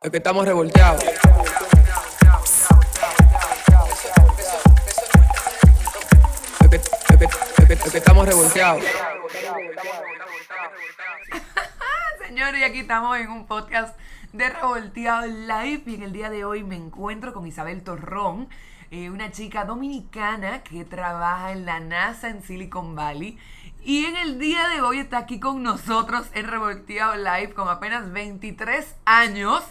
Es que estamos revolteados. Es que, es que- es estamos revolteados. Señores, aquí estamos en un podcast de Revolteado Live y en el día de hoy me encuentro con Isabel Torrón, eh, una chica dominicana que trabaja en la NASA en Silicon Valley. Y en el día de hoy está aquí con nosotros en Revolteado Live con apenas 23 años.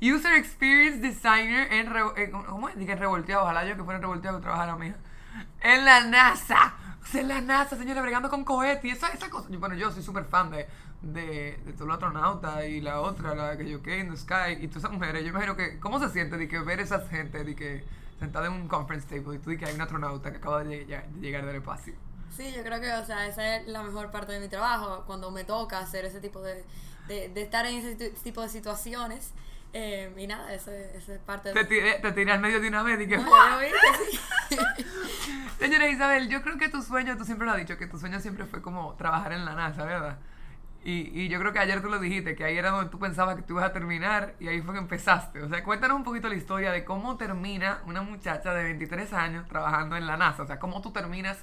User Experience Designer en... Eh, ¿Cómo? Dije Revolteado, ojalá yo que fuera en Revolteado que trabajara mía. En la NASA. O sea, en la NASA, señores, bregando con cohetes y esa, esa cosa. Bueno, yo soy súper fan de, de, de todo el astronauta y la otra, la que yo que in the sky y todas esas mujeres. Yo imagino que, ¿cómo se siente de que ver esas gente de que sentada en un conference table y tú di que hay un astronauta que acaba de llegar, de llegar del espacio? Sí, yo creo que, o sea, esa es la mejor parte de mi trabajo, cuando me toca hacer ese tipo de, de, estar en ese ti- tipo de situaciones. Eh, y nada, eso, es- parte Te de... tiré, te tiré al medio de una vez y que... Señora Isabel, yo creo que tu sueño, tú siempre lo has dicho, que tu sueño siempre fue como trabajar en la NASA, ¿verdad? Y, y yo creo que ayer tú lo dijiste, que ahí era donde tú pensabas que tú ibas a terminar y ahí fue que empezaste. O sea, cuéntanos un poquito la historia de cómo termina una muchacha de 23 años trabajando en la NASA. O sea, cómo tú terminas.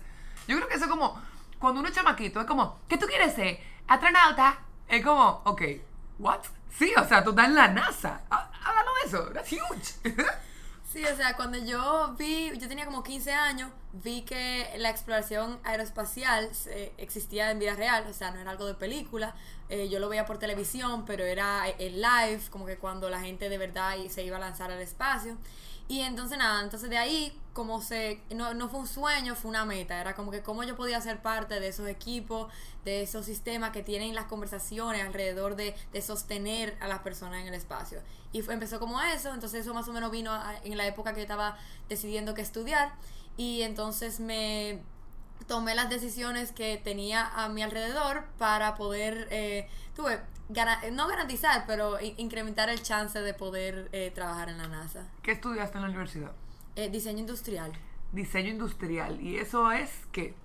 Yo creo que eso es como, cuando uno es chamaquito, es como, ¿qué tú quieres ser? Astronauta. Es como, ok, ¿what? Sí, o sea, tú estás en la NASA. Há- Háganos eso, that's huge. Sí, o sea, cuando yo vi, yo tenía como 15 años, vi que la exploración aeroespacial eh, existía en vida real, o sea, no era algo de película, eh, yo lo veía por televisión, pero era en live, como que cuando la gente de verdad se iba a lanzar al espacio. Y entonces nada, entonces de ahí como se, no, no fue un sueño, fue una meta, era como que cómo yo podía ser parte de esos equipos, de esos sistemas que tienen las conversaciones alrededor de, de sostener a las personas en el espacio. Y fue, empezó como eso, entonces eso más o menos vino a- en la época que estaba decidiendo qué estudiar y entonces me tomé las decisiones que tenía a mi alrededor para poder, eh, tuve, gana- no garantizar, pero in- incrementar el chance de poder eh, trabajar en la NASA. ¿Qué estudiaste en la universidad? Eh, diseño industrial. Diseño industrial. ¿Y eso es qué?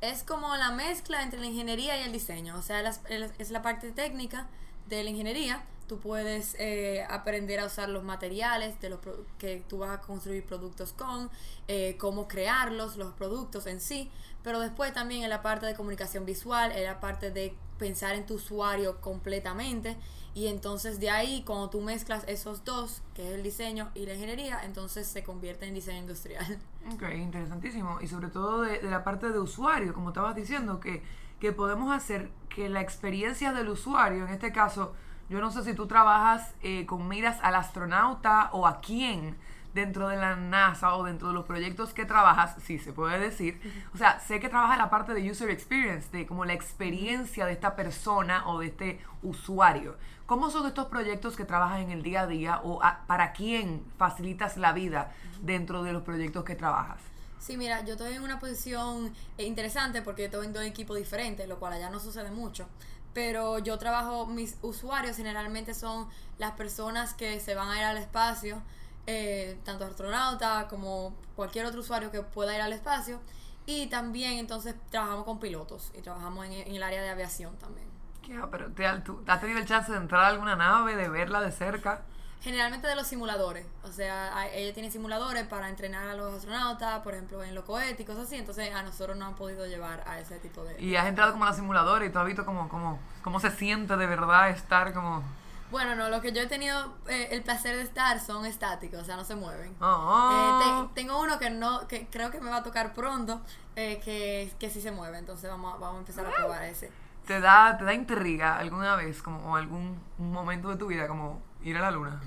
Es como la mezcla entre la ingeniería y el diseño. O sea, las- es la parte técnica de la ingeniería. Tú puedes eh, aprender a usar los materiales de los que tú vas a construir productos con, eh, cómo crearlos, los productos en sí. Pero después también en la parte de comunicación visual, en la parte de pensar en tu usuario completamente. Y entonces de ahí, cuando tú mezclas esos dos, que es el diseño y la ingeniería, entonces se convierte en diseño industrial. Ok, interesantísimo. Y sobre todo de, la parte de usuario, como estabas diciendo, que, que podemos hacer que la experiencia del usuario, en este caso, yo no sé si tú trabajas eh, con miras al astronauta o a quién dentro de la NASA o dentro de los proyectos que trabajas, sí se puede decir. O sea, sé que trabajas la parte de user experience, de como la experiencia de esta persona o de este usuario. ¿Cómo son estos proyectos que trabajas en el día a día o a- para quién facilitas la vida dentro de los proyectos que trabajas? Sí, mira, yo estoy en una posición eh, interesante porque estoy en dos equipos diferentes, lo cual allá no sucede mucho. Pero yo trabajo, mis usuarios generalmente son las personas que se van a ir al espacio, eh, tanto astronautas como cualquier otro usuario que pueda ir al espacio. Y también entonces trabajamos con pilotos y trabajamos en, en el área de aviación también. ¿Qué? Pero te, tú has tenido el chance de entrar a alguna nave, de verla de cerca. Generalmente de los simuladores, o sea, hay- ella tiene simuladores para entrenar a los astronautas, por ejemplo, en los cohetes y cosas así, entonces a nosotros nos han podido llevar a ese tipo de... Y has entrado como a la simuladora y tú has visto cómo, cómo, cómo se siente de verdad estar como... Bueno, no, lo que yo he tenido eh, el placer de estar son estáticos, o sea, no se mueven. Oh. Eh, te- tengo uno que no, que creo que me va a tocar pronto, eh, que, que sí se mueve, entonces vamos a, vamos a empezar a probar ese. ¿Te da, ¿Te da intriga alguna vez como o algún momento de tu vida como ir a la luna?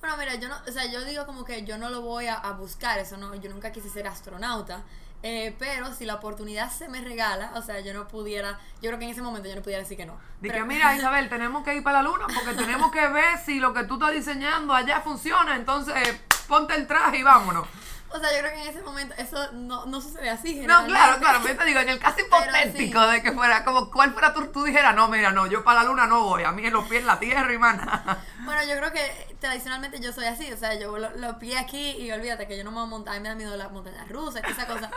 Bueno, mira, yo no, o sea, yo digo como que yo no lo voy a, a buscar, eso no, yo nunca quise ser astronauta, eh, pero si la oportunidad se me regala, o sea, yo no pudiera, yo creo que en ese momento yo no pudiera decir que no. Pero- que mira Isabel, tenemos que ir para la luna porque tenemos que ver si lo que tú estás diseñando allá funciona, entonces ponte el traje y vámonos. O sea, yo creo que en ese momento eso no, no sucede así. No, claro, claro, yo te digo, en el caso hipotético sí. de que fuera como, ¿cuál fuera tú, tú dijeras? No, mira, no, yo para la luna no voy, a mí en los pies en la tierra y mana. Bueno, yo creo que tradicionalmente yo soy así, o sea, yo lo, lo pillé aquí y olvídate que yo no me voy a montar, a mí me da miedo las montañas rusas esa cosa.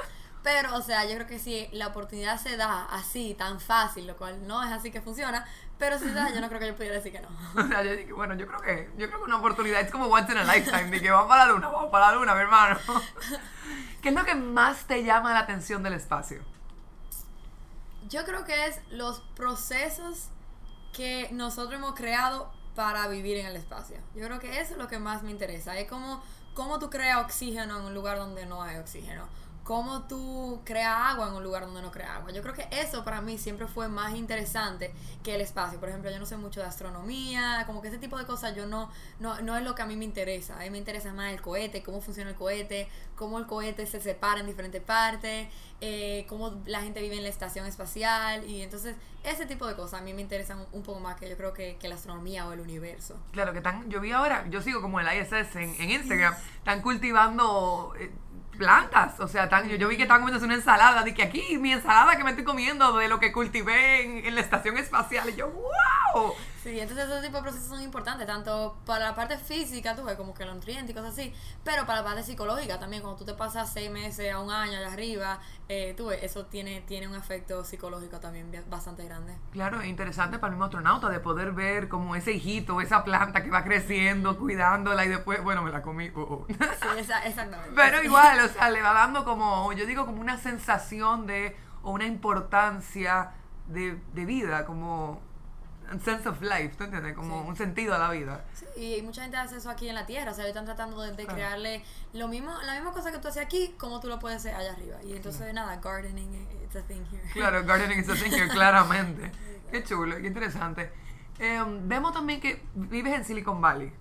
Pero, o sea, yo creo que si la oportunidad se da así, tan fácil, lo cual no es así que funciona, pero si se da, yo no creo que yo pudiera decir que no. O sea, yo dije, bueno, yo creo que, yo creo que una oportunidad es como once in a lifetime, de que vamos para la luna, vamos para la luna, mi hermano. ¿Qué es lo que más te llama la atención del espacio? Yo creo que es los procesos que nosotros hemos creado para vivir en el espacio. Yo creo que eso es lo que más me interesa. Es como cómo tú creas oxígeno en un lugar donde no hay oxígeno cómo tú creas agua en un lugar donde no creas agua. Yo creo que eso para mí siempre fue más interesante que el espacio. Por ejemplo, yo no sé mucho de astronomía, como que ese tipo de cosas yo no, no, no es lo que a mí me interesa. A mí me interesa más el cohete, cómo funciona el cohete, cómo el cohete se separa en diferentes partes, eh, cómo la gente vive en la estación espacial. Y entonces ese tipo de cosas a mí me interesan un poco más que yo creo que, que la astronomía o el universo. Claro, que están, yo vi ahora, yo sigo como el ISS en, en Instagram, están cultivando... Eh, plantas. O sea, tan, yo, vi que estaban comiendo una ensalada. Que aquí mi ensalada que me estoy comiendo de lo que cultivé en, en la estación espacial. Y yo, ¡wow! Sí, entonces ese tipo de procesos son importantes, tanto para la parte física, tú ves, como que los nutrientes y cosas así, pero para la parte psicológica también, cuando tú te pasas seis meses a un año allá arriba, eh, tú ves, eso tiene, tiene un efecto psicológico también bastante grande. Claro, es interesante para el mismo astronauta de poder ver como ese hijito, esa planta que va creciendo, cuidándola y después, bueno, me la comí. Uh, uh. Sí, esa, exactamente. Pero igual, o sea, le va dando como, yo digo, como una sensación de, o una importancia de, de vida, como un sense of life, ¿tú entiendes? Como Sí. un sentido a la vida. Sí, y mucha gente hace eso aquí en la Tierra, o sea, están tratando de, de crearle lo mismo, la misma cosa que tú haces aquí, como tú lo puedes hacer allá arriba. Y entonces, nada, gardening, it's a thing here. Claro, gardening is a thing here, claramente. Qué chulo, qué interesante. Eh, vemos también que vives en Silicon Valley.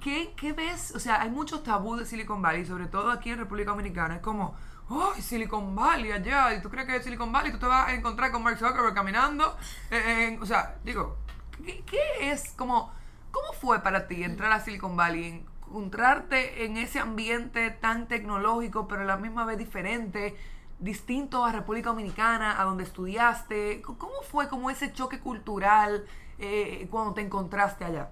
¿Qué, ¿Qué ves? O sea, hay muchos tabús de Silicon Valley, sobre todo aquí en República Dominicana. Es como, ¡ay, Silicon Valley allá! ¿Y tú crees que es Silicon Valley tú te vas a encontrar con Mark Zuckerberg caminando? Eh, en- o sea, digo, ¿qué, qué es como, cómo fue para ti entrar a Silicon Valley? Encontrarte en ese ambiente tan tecnológico, pero a la misma vez diferente, distinto a República Dominicana, a donde estudiaste. ¿Cómo fue como ese choque cultural eh, cuando te encontraste allá?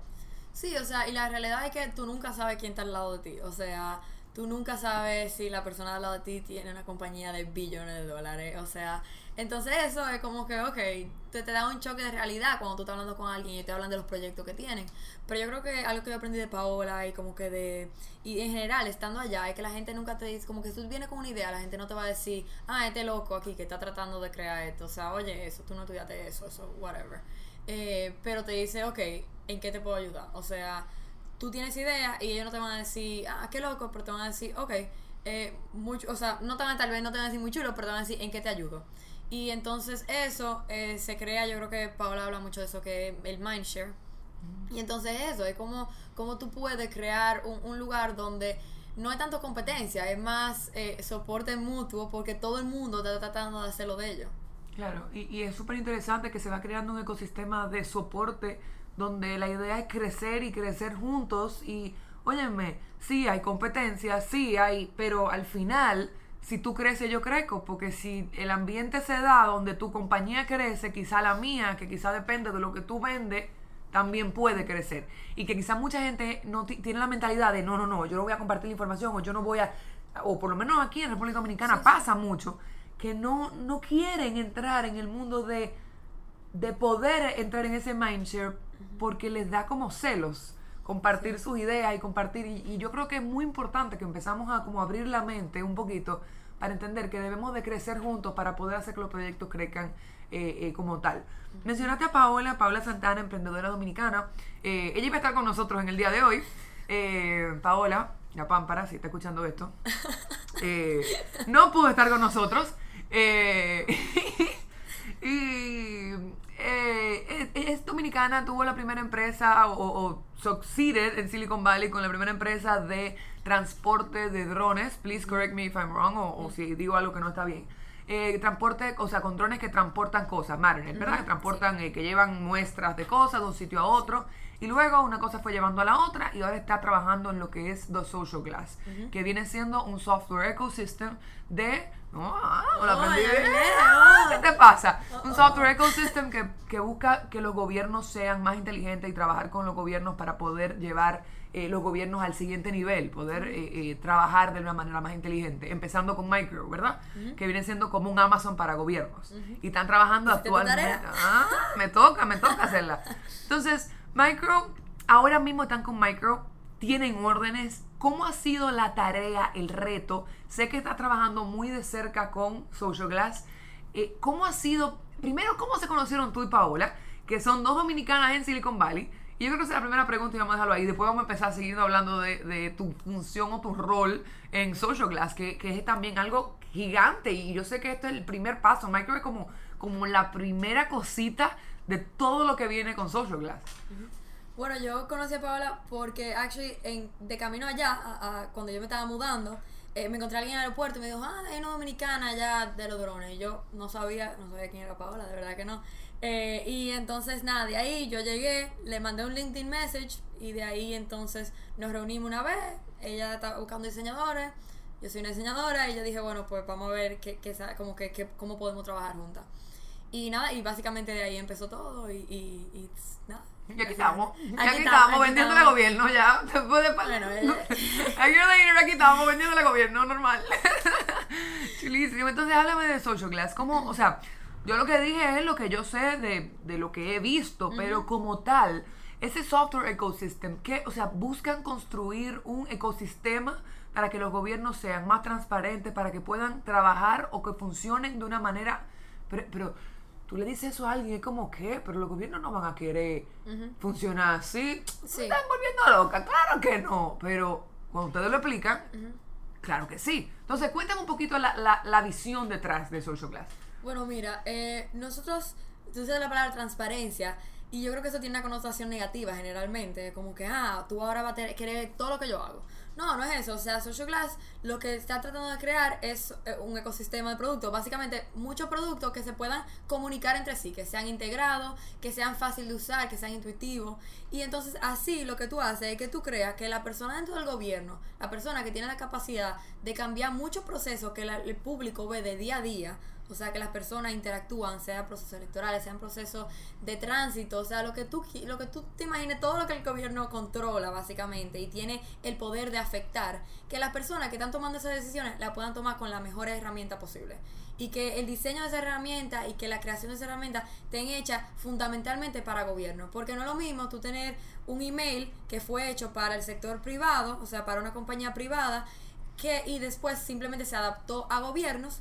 Sí, o sea, y la realidad es que tú nunca sabes quién está al lado de ti. O sea, tú nunca sabes si la persona al lado de ti tiene una compañía de billones de dólares. O sea, entonces eso es como que, ok, te, te da un choque de realidad cuando tú estás hablando con alguien y te hablan de los proyectos que tienen. Pero yo creo que algo que yo aprendí de Paola y como que de... Y en general, estando allá, es que la gente nunca te dice, como que tú vienes con una idea, la gente no te va a decir, ah, este loco aquí que está tratando de crear esto. O sea, oye, eso, tú no estudiaste eso, eso, whatever. Eh, pero te dice, ok, ¿en qué te puedo ayudar? O sea, tú tienes ideas y ellos no te van a decir, ah, qué loco, pero te van a decir, ok, eh, mucho, o sea, no te van a, tal vez no te van a decir muy chulo, pero te van a decir, ¿en qué te ayudo? Y entonces eso eh, se crea, yo creo que Paola habla mucho de eso, que es el mindshare. Y entonces eso, es como, como tú puedes crear un, un lugar donde no hay tanto competencia, es más eh, soporte mutuo porque todo el mundo está tratando de hacer lo de ellos. Claro, y, y es súper interesante que se va creando un ecosistema de soporte donde la idea es crecer y crecer juntos y, óyeme, sí hay competencia, sí hay, pero al final, si tú creces, yo crezco, porque si el ambiente se da donde tu compañía crece, quizá la mía, que quizá depende de lo que tú vendes, también puede crecer. Y que quizá mucha gente no ti- tiene la mentalidad de, no, no, no, yo no voy a compartir la información o yo no voy a, o por lo menos aquí en República Dominicana pasa mucho, que no, no quieren entrar en el mundo de, de poder entrar en ese mindshare porque les da como celos compartir sus ideas y compartir y, y yo creo que es muy importante que empezamos a como abrir la mente un poquito para entender que debemos de crecer juntos para poder hacer que los proyectos crezcan eh, eh, como tal. Mencionaste a Paola, Paola Santana, emprendedora dominicana. Eh, ella iba a estar con nosotros en el día de hoy. Paola, la pámpara, si está escuchando esto, no pudo estar con nosotros. Eh, y eh, dominicana, tuvo la primera empresa o, o succeeded en Silicon Valley con la primera empresa de transporte de drones. Please correct me if I'm wrong o, o si digo algo que no está bien. Eh, transporte, o sea, con drones que transportan cosas, Mariner, ¿verdad? Que transportan, eh, que llevan muestras de cosas de un sitio a otro. Y luego una cosa fue llevando a la otra y ahora está trabajando en lo que es The Social Glass, que viene siendo un software ecosystem de... Ah, me lo aprendí oh. ¿Qué te pasa? Un software ecosystem que, que busca que los gobiernos sean más inteligentes y trabajar con los gobiernos para poder llevar eh, los gobiernos al siguiente nivel, poder eh, eh, trabajar de una manera más inteligente, empezando con Micro, ¿verdad? Que viene siendo como un Amazon para gobiernos. Y están trabajando ¿Hiciste tu actualmente. Ah, me toca, me toca hacerla. Entonces, Micro, ahora mismo están con Micro, tienen órdenes. ¿Cómo ha sido la tarea, el reto? Sé que estás trabajando muy de cerca con Social Glass. Eh, ¿Cómo ha sido, primero, cómo se conocieron tú y Paola, que son dos dominicanas en Silicon Valley? Y yo creo que esa es la primera pregunta y vamos a dejarlo ahí. Después vamos a empezar siguiendo hablando de, tu función o tu rol en Social Glass, que, que es también algo gigante. Y yo sé que esto es el primer paso. Micro es como, como la primera cosita de todo lo que viene con Social Glass. Bueno, yo conocí a Paola porque, actually, en, de camino allá, cuando yo me estaba mudando, eh, me encontré a alguien en el aeropuerto y me dijo, ah, hay una dominicana allá de los drones. Y yo no sabía, no sabía quién era Paola, de verdad que no. Eh, y entonces, nada, de ahí yo llegué, le mandé un LinkedIn message y de ahí entonces nos reunimos una vez. Ella estaba buscando diseñadores, yo soy una diseñadora y yo dije, bueno, pues vamos a ver qué, como que, qué- cómo podemos trabajar juntas. Y nada, y básicamente de ahí empezó todo y, y, y nada. Y aquí estamos, Aquí aquí estamos, vendiéndole al gobierno ya. Después de Bueno, no, eh. Aquí no dinero, aquí estamos vendiéndole al gobierno, normal. Chulísimo. Entonces, háblame de Social Glass. ¿Cómo, o sea, yo lo que dije es lo que yo sé de, de lo que he visto, pero como tal, ese software ecosystem, que, o sea, buscan construir un ecosistema para que los gobiernos sean más transparentes, para que puedan trabajar o que funcionen de una manera. Pero, pero tú le dices eso a alguien, es como que, pero los gobiernos no van a querer funcionar así. Sí. Se están volviendo loca, claro que no. Pero cuando ustedes lo explican, claro que sí. Entonces, cuéntame un poquito la, la, la visión detrás de Social Glass. Bueno, mira, eh, nosotros, tú usas la palabra transparencia y yo creo que eso tiene una connotación negativa generalmente, como que, ah, tú ahora vas a querer todo lo que yo hago. No, no es eso. O sea, Social Glass lo que está tratando de crear es eh, un ecosistema de productos. Básicamente, muchos productos que se puedan comunicar entre sí, que sean integrados, que sean fácil de usar, que sean intuitivos. Y entonces, así lo que tú haces es que tú creas que la persona dentro del gobierno, la persona que tiene la capacidad de cambiar muchos procesos que la- el público ve de día a día, o sea, que las personas interactúan, sean procesos electorales, sean procesos de tránsito, o sea, lo que tú lo que tú te imagines, todo lo que el gobierno controla básicamente y tiene el poder de afectar, que las personas que están tomando esas decisiones la puedan tomar con la mejor herramienta posible. Y que el diseño de esa herramienta y que la creación de esa herramienta estén hechas fundamentalmente para gobierno. Porque no es lo mismo tú tener un email que fue hecho para el sector privado, o sea, para una compañía privada, que y después simplemente se adaptó a gobiernos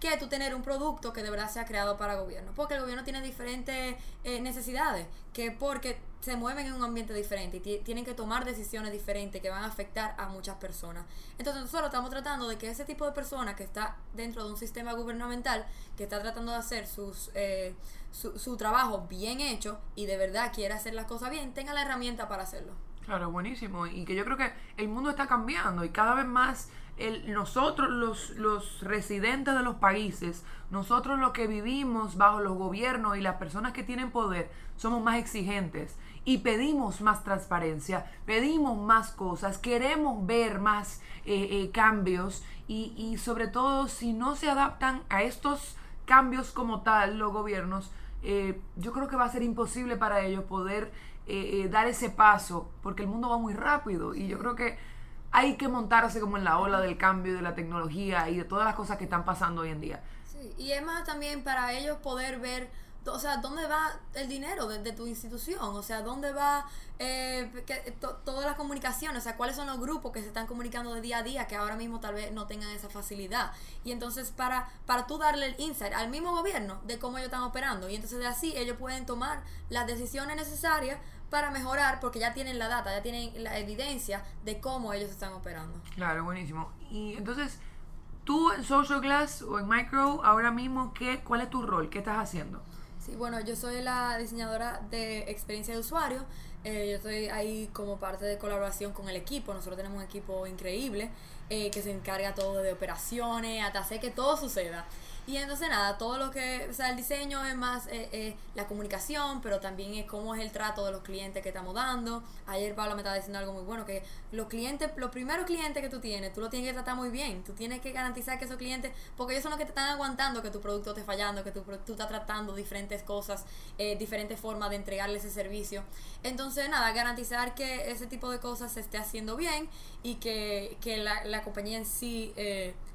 que tú tener un producto que de verdad sea creado para gobierno. Porque el gobierno tiene diferentes eh, necesidades, que porque se mueven en un ambiente diferente y ti- tienen que tomar decisiones diferentes que van a afectar a muchas personas. Entonces nosotros estamos tratando de que ese tipo de persona que está dentro de un sistema gubernamental, que está tratando de hacer sus, eh, su, su trabajo bien hecho y de verdad quiere hacer las cosas bien, tenga la herramienta para hacerlo. Claro, buenísimo. Y que yo creo que el mundo está cambiando y cada vez más nosotros, los, los residentes de los países, nosotros los que vivimos bajo los gobiernos y las personas que tienen poder, somos más exigentes y pedimos más transparencia, pedimos más cosas, queremos ver más eh, eh, cambios y, y sobre todo si no se adaptan a estos cambios como tal los gobiernos, eh, yo creo que va a ser imposible para ellos poder dar ese paso, porque el mundo va muy rápido y yo creo que hay que montarse como en la ola del cambio de la tecnología y de todas las cosas que están pasando hoy en día. Sí, y es más también para ellos poder ver, o sea, dónde va el dinero de, tu institución, o sea, dónde va eh, to- todas las comunicaciones, o sea, cuáles son los grupos que se están comunicando de día a día que ahora mismo tal vez no tengan esa facilidad. Y entonces para, para tú darle el insight al mismo gobierno de cómo ellos están operando, y entonces así ellos pueden tomar las decisiones necesarias para mejorar porque ya tienen la data, ya tienen la evidencia de cómo ellos están operando. Claro, buenísimo. Y entonces, tú en Social Glass o en Micro, ahora mismo, ¿qué, ¿cuál es tu rol? ¿Qué estás haciendo? Sí, bueno, yo soy la diseñadora de experiencia de usuario. Eh, yo estoy ahí como parte de colaboración con el equipo. Nosotros tenemos un equipo increíble eh, que se encarga todo de operaciones, hasta hacer que todo suceda. Y entonces nada, todo lo que, o sea, el diseño es más eh, eh, la comunicación, pero también es cómo es el trato de los clientes que estamos dando. Ayer Pablo me estaba diciendo algo muy bueno, que los clientes, los primeros clientes que tú tienes, tú los tienes que tratar muy bien. Tú tienes que garantizar que esos clientes, porque ellos son los que te están aguantando que tu producto esté fallando, que tu, tú estás tratando diferentes cosas, eh, diferentes formas de entregarle ese servicio. Entonces nada, garantizar que ese tipo de cosas se esté haciendo bien y que, que la, la compañía en sí...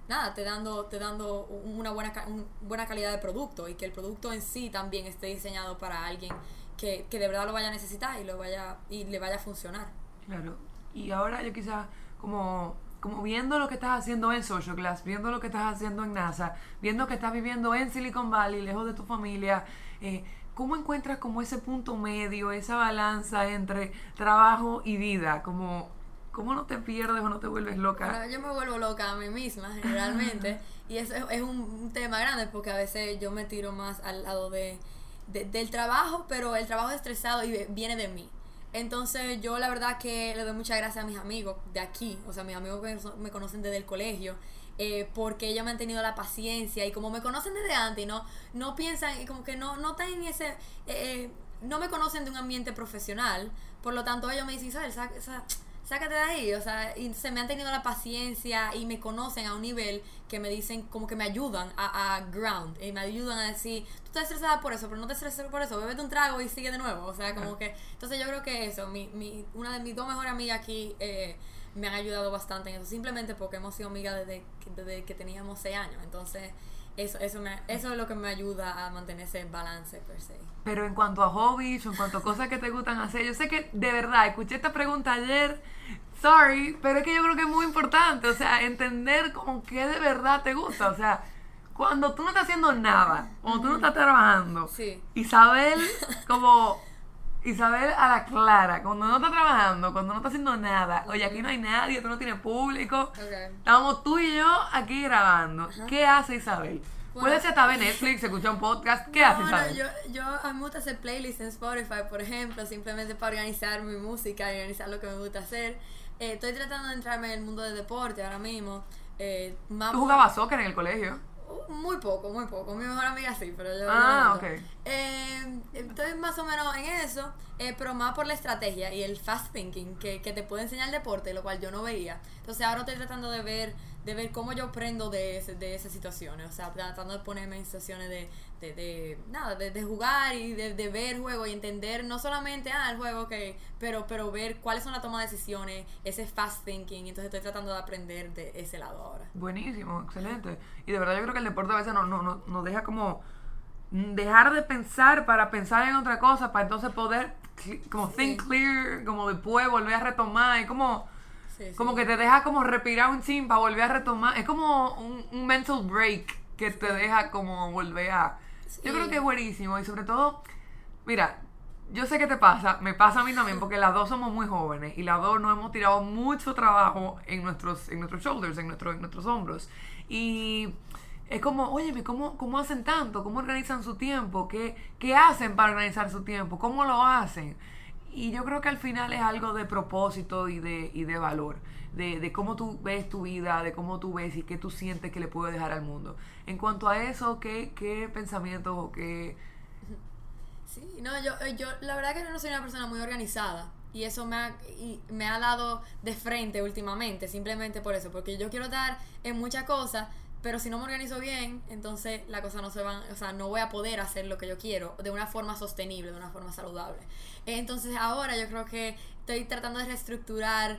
nada, te dando, te dando una buena, ca- un- buena calidad de producto y que el producto en sí también esté diseñado para alguien que, que de verdad lo vaya a necesitar y lo vaya y le vaya a funcionar. Claro. Y ahora yo quizás como, como viendo lo que estás haciendo en Social Class, viendo lo que estás haciendo en NASA, viendo que estás viviendo en Silicon Valley, lejos de tu familia, eh, ¿cómo encuentras como ese punto medio, esa balanza entre trabajo y vida? Como, ¿Cómo no te pierdes o no te vuelves loca? Bueno, yo me vuelvo loca a mí misma generalmente y eso es, es un, tema grande porque a veces yo me tiro más al lado de, de- del trabajo, pero el trabajo es estresado y viene de mí. Entonces yo la verdad que le doy muchas gracias a mis amigos de aquí, o sea, mis amigos que me conocen desde el colegio, eh, porque ellos me han tenido la paciencia y como me conocen desde antes y no, no piensan y como que no, no están en ese... eh, eh, no me conocen de un ambiente profesional, por lo tanto ellos me dicen, Isabel, sa- sa- sácate de ahí, o sea, y se me han tenido la paciencia y me conocen a un nivel que me dicen, como que me ayudan a, a ground, y me ayudan a decir, tú estás estresada por eso, pero no te estreses por eso, bébete un trago y sigue de nuevo, o sea, como que, entonces yo creo que eso, mi, mi, una de mis dos mejores amigas aquí eh, me han ayudado bastante en eso, simplemente porque hemos sido amigas desde, que- desde que teníamos seis años, entonces eso, eso, me, eso es lo que me ayuda a mantener ese balance per se. Pero en cuanto a hobbies o en cuanto a cosas que te gustan hacer, yo sé que de verdad, escuché esta pregunta ayer, sorry, pero es que yo creo que es muy importante, o sea, entender como que de verdad te gusta, o sea, cuando tú no estás haciendo nada, cuando tú no estás trabajando, Sí. Isabel como Isabel a la clara, cuando no está trabajando, cuando no está haciendo nada, oye, aquí no hay nadie, tú no tienes público, Ok. Estábamos tú y yo aquí grabando. ¿Qué hace Isabel? Bueno. Puede ser hasta ver Netflix, escuchar un podcast. ¿Qué hace No, no, Isabel? yo, yo a mí me gusta hacer playlists en Spotify, por ejemplo, simplemente para organizar mi música y organizar lo que me gusta hacer. Eh, estoy tratando de entrarme en el mundo del deporte ahora mismo. Eh, Tú jugabas soccer en el colegio. Muy poco, muy poco. Mi mejor amiga sí, pero yo. Ah, no ok. Eh, estoy más o menos en eso, eh, pero más por la estrategia y el fast thinking que, que te puede enseñar el deporte, lo cual yo no veía. Entonces ahora estoy tratando de ver de ver cómo yo aprendo de, ese- de esas situaciones. O sea, tratando de ponerme en situaciones de, de, de nada, de, de jugar y de, de ver juego y entender no solamente, ah, el juego, ok, pero, pero ver cuáles son las tomas de decisiones, ese fast thinking. Entonces estoy tratando de aprender de ese lado ahora. Buenísimo, excelente. Y de verdad yo creo que el deporte a veces nos, nos, nos- nos deja como dejar de pensar para pensar en otra cosa, para entonces poder como think clear, como después volver a retomar. Y como, Sí, sí. como que te deja como respirar un chin para volver a retomar. Es como un, un mental break que te deja como volver a... Yo creo que es buenísimo y sobre todo, mira, yo sé que te pasa, me pasa a mí también porque las dos somos muy jóvenes y las dos no hemos tirado mucho trabajo en nuestros, en nuestros shoulders, en, nuestro- en nuestros hombros. Y es como, óyeme, ¿cómo, ¿cómo hacen tanto? ¿Cómo organizan su tiempo? ¿Qué, ¿Qué hacen para organizar su tiempo? ¿Cómo lo hacen? Y yo creo que al final es algo de propósito y de, y de valor, de, de cómo tú ves tu vida, de cómo tú ves y qué tú sientes que le puedes dejar al mundo. En cuanto a eso, ¿qué, qué pensamientos o qué... Sí, no, yo, eh, yo la verdad que yo no soy una persona muy organizada y eso me ha, y me ha dado de frente últimamente, simplemente por eso, porque yo quiero estar en muchas cosas, pero si no me organizo bien, entonces la cosa no se van, o sea, no voy a poder hacer lo que yo quiero de una forma sostenible, de una forma saludable. Entonces ahora yo creo que estoy tratando de reestructurar,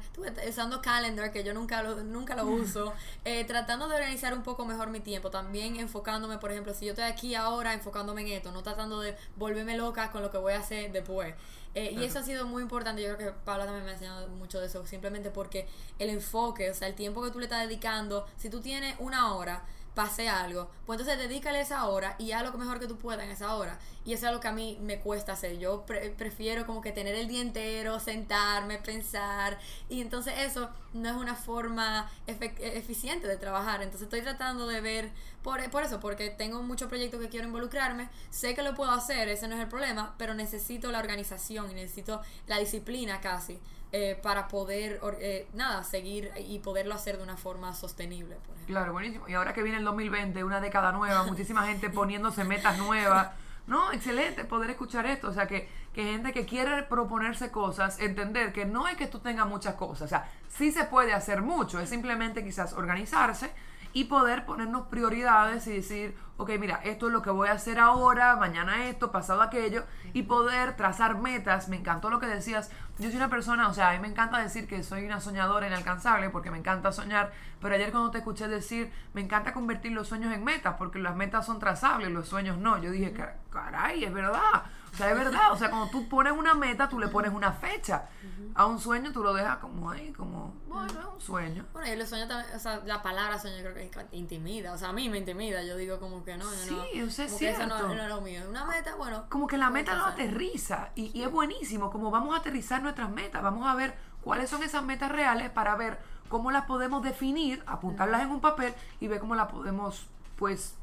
usando Calendar, que yo nunca lo, nunca lo uso, eh, tratando de organizar un poco mejor mi tiempo, también enfocándome, por ejemplo, si yo estoy aquí ahora, enfocándome en esto, no tratando de volverme loca con lo que voy a hacer después. Eh, y eso ha sido muy importante, yo creo que Paula también me ha enseñado mucho de eso, simplemente porque el enfoque, o sea, el tiempo que tú le estás dedicando, si tú tienes una hora, pase algo, pues entonces dedícale esa hora y haz lo mejor que tú puedas en esa hora. Y eso es lo que a mí me cuesta hacer. Yo pre- prefiero como que tener el día entero, sentarme, pensar. Y entonces eso no es una forma efe- eficiente de trabajar. Entonces estoy tratando de ver, por, por eso, porque tengo muchos proyectos que quiero involucrarme. Sé que lo puedo hacer, ese no es el problema, pero necesito la organización y necesito la disciplina casi. Eh, para poder, eh, nada, seguir y poderlo hacer de una forma sostenible, por ejemplo. Claro, buenísimo. Y ahora que viene el 2020, una década nueva, muchísima gente poniéndose metas nuevas. No, excelente poder escuchar esto. O sea, que, que gente que quiere proponerse cosas, entender que no es que tú tengas muchas cosas. O sea, sí se puede hacer mucho. Es simplemente quizás organizarse y poder ponernos prioridades y decir, ok, mira, esto es lo que voy a hacer ahora, mañana esto, pasado aquello, y poder trazar metas. Me encantó lo que decías. Yo soy una persona, o sea, a mí me encanta decir que soy una soñadora inalcanzable porque me encanta soñar, pero ayer cuando te escuché decir, me encanta convertir los sueños en metas porque las metas son trazables, los sueños no. Yo dije, "Ca- caray, es verdad. O sea, es verdad. O sea, cuando tú pones una meta, tú le pones una fecha. A un sueño tú lo dejas como ahí, como, bueno, es un sueño. Bueno, y los sueños también, o sea, la palabra sueño creo que intimida, o sea, a mí me intimida, yo digo como que no, yo no, Sí, o sea, es que eso no, cierto. no es lo mío, una meta, bueno. como que la meta lo aterriza y, y es buenísimo, como vamos a aterrizar nuestras metas, vamos a ver cuáles son esas metas reales para ver cómo las podemos definir, apuntarlas en un papel y ver cómo las podemos pues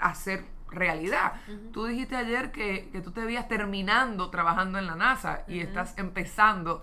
hacer realidad. Tú dijiste ayer que, que tú te veías terminando trabajando en la NASA y estás empezando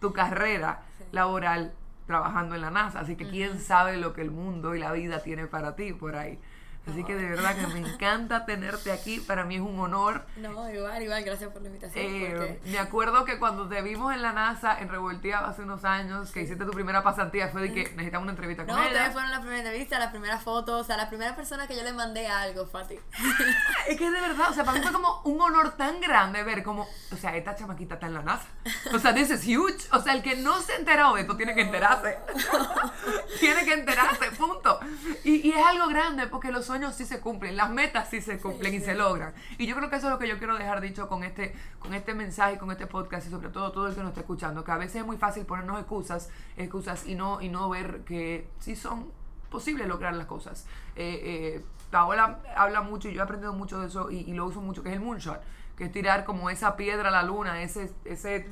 tu carrera laboral trabajando en la NASA, así que quién sabe lo que el mundo y la vida tiene para ti por ahí. Así que de verdad que me encanta tenerte aquí, para mí es un honor. No, igual, igual, gracias por la invitación. Eh, porque- me acuerdo que cuando te vimos en la NASA, en Revolteado hace unos años, que hiciste tu primera pasantía, fue de que necesitamos una entrevista con No, ustedes ella. fueron la primera entrevista, la primera foto, o sea, la primera persona que yo le mandé algo fue a ti. Es que de verdad, o sea, para mí fue como un honor tan grande ver como, o sea, esta chamaquita está en la NASA. O sea, this is huge. O sea, el que no se ha enterado de esto tiene que enterarse. tiene que enterarse, punto. Y, y es algo grande porque los sueños sí se cumplen, las metas sí se cumplen y se logran. Y yo creo que eso es lo que yo quiero dejar dicho con este, con este mensaje, con este podcast y sobre todo todo el que nos está escuchando, que a veces es muy fácil ponernos excusas, excusas y no, y no ver que sí son posible lograr las cosas. Eh, eh, Paola habla mucho y yo he aprendido mucho de eso y, y lo uso mucho, que es el moonshot, que es tirar como esa piedra a la luna, ese, ese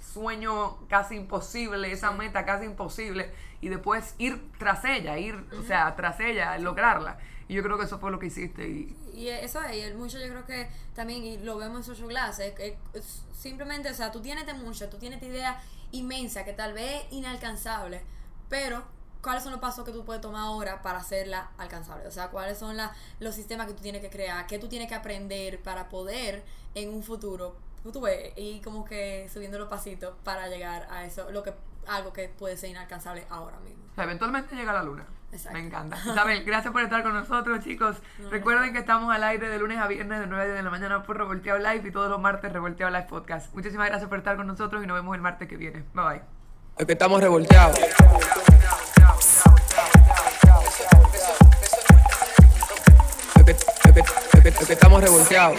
sueño casi imposible, esa meta casi imposible, y después ir tras ella, ir, o sea, tras ella, lograrla. Y yo creo que eso fue lo que hiciste. Y, Y eso es, y el mucho yo creo que también, y lo vemos en social class, es, simplemente, o sea, tú tienes este mucho, tú tienes idea inmensa que tal vez es inalcanzable, pero ¿cuáles son los pasos que tú puedes tomar ahora para hacerla alcanzable? O sea, ¿cuáles son la- los sistemas que tú tienes que crear? ¿Qué tú tienes que aprender para poder en un futuro, tú ves, y como que subiendo los pasitos para llegar a eso, lo que algo que puede ser inalcanzable ahora mismo? o sea, eventualmente llega a la luna. Exacto. Me encanta. Isabel, gracias por estar con nosotros, chicos. Recuerden que estamos al aire de lunes a viernes de 9 a 10 de la mañana por Revolteado Live y todos los martes Revolteado Live Podcast. Muchísimas gracias por estar con nosotros y nos vemos el martes que viene. Bye bye. Es que estamos revolteados. Es que, es que, es que, es que estamos revolteados.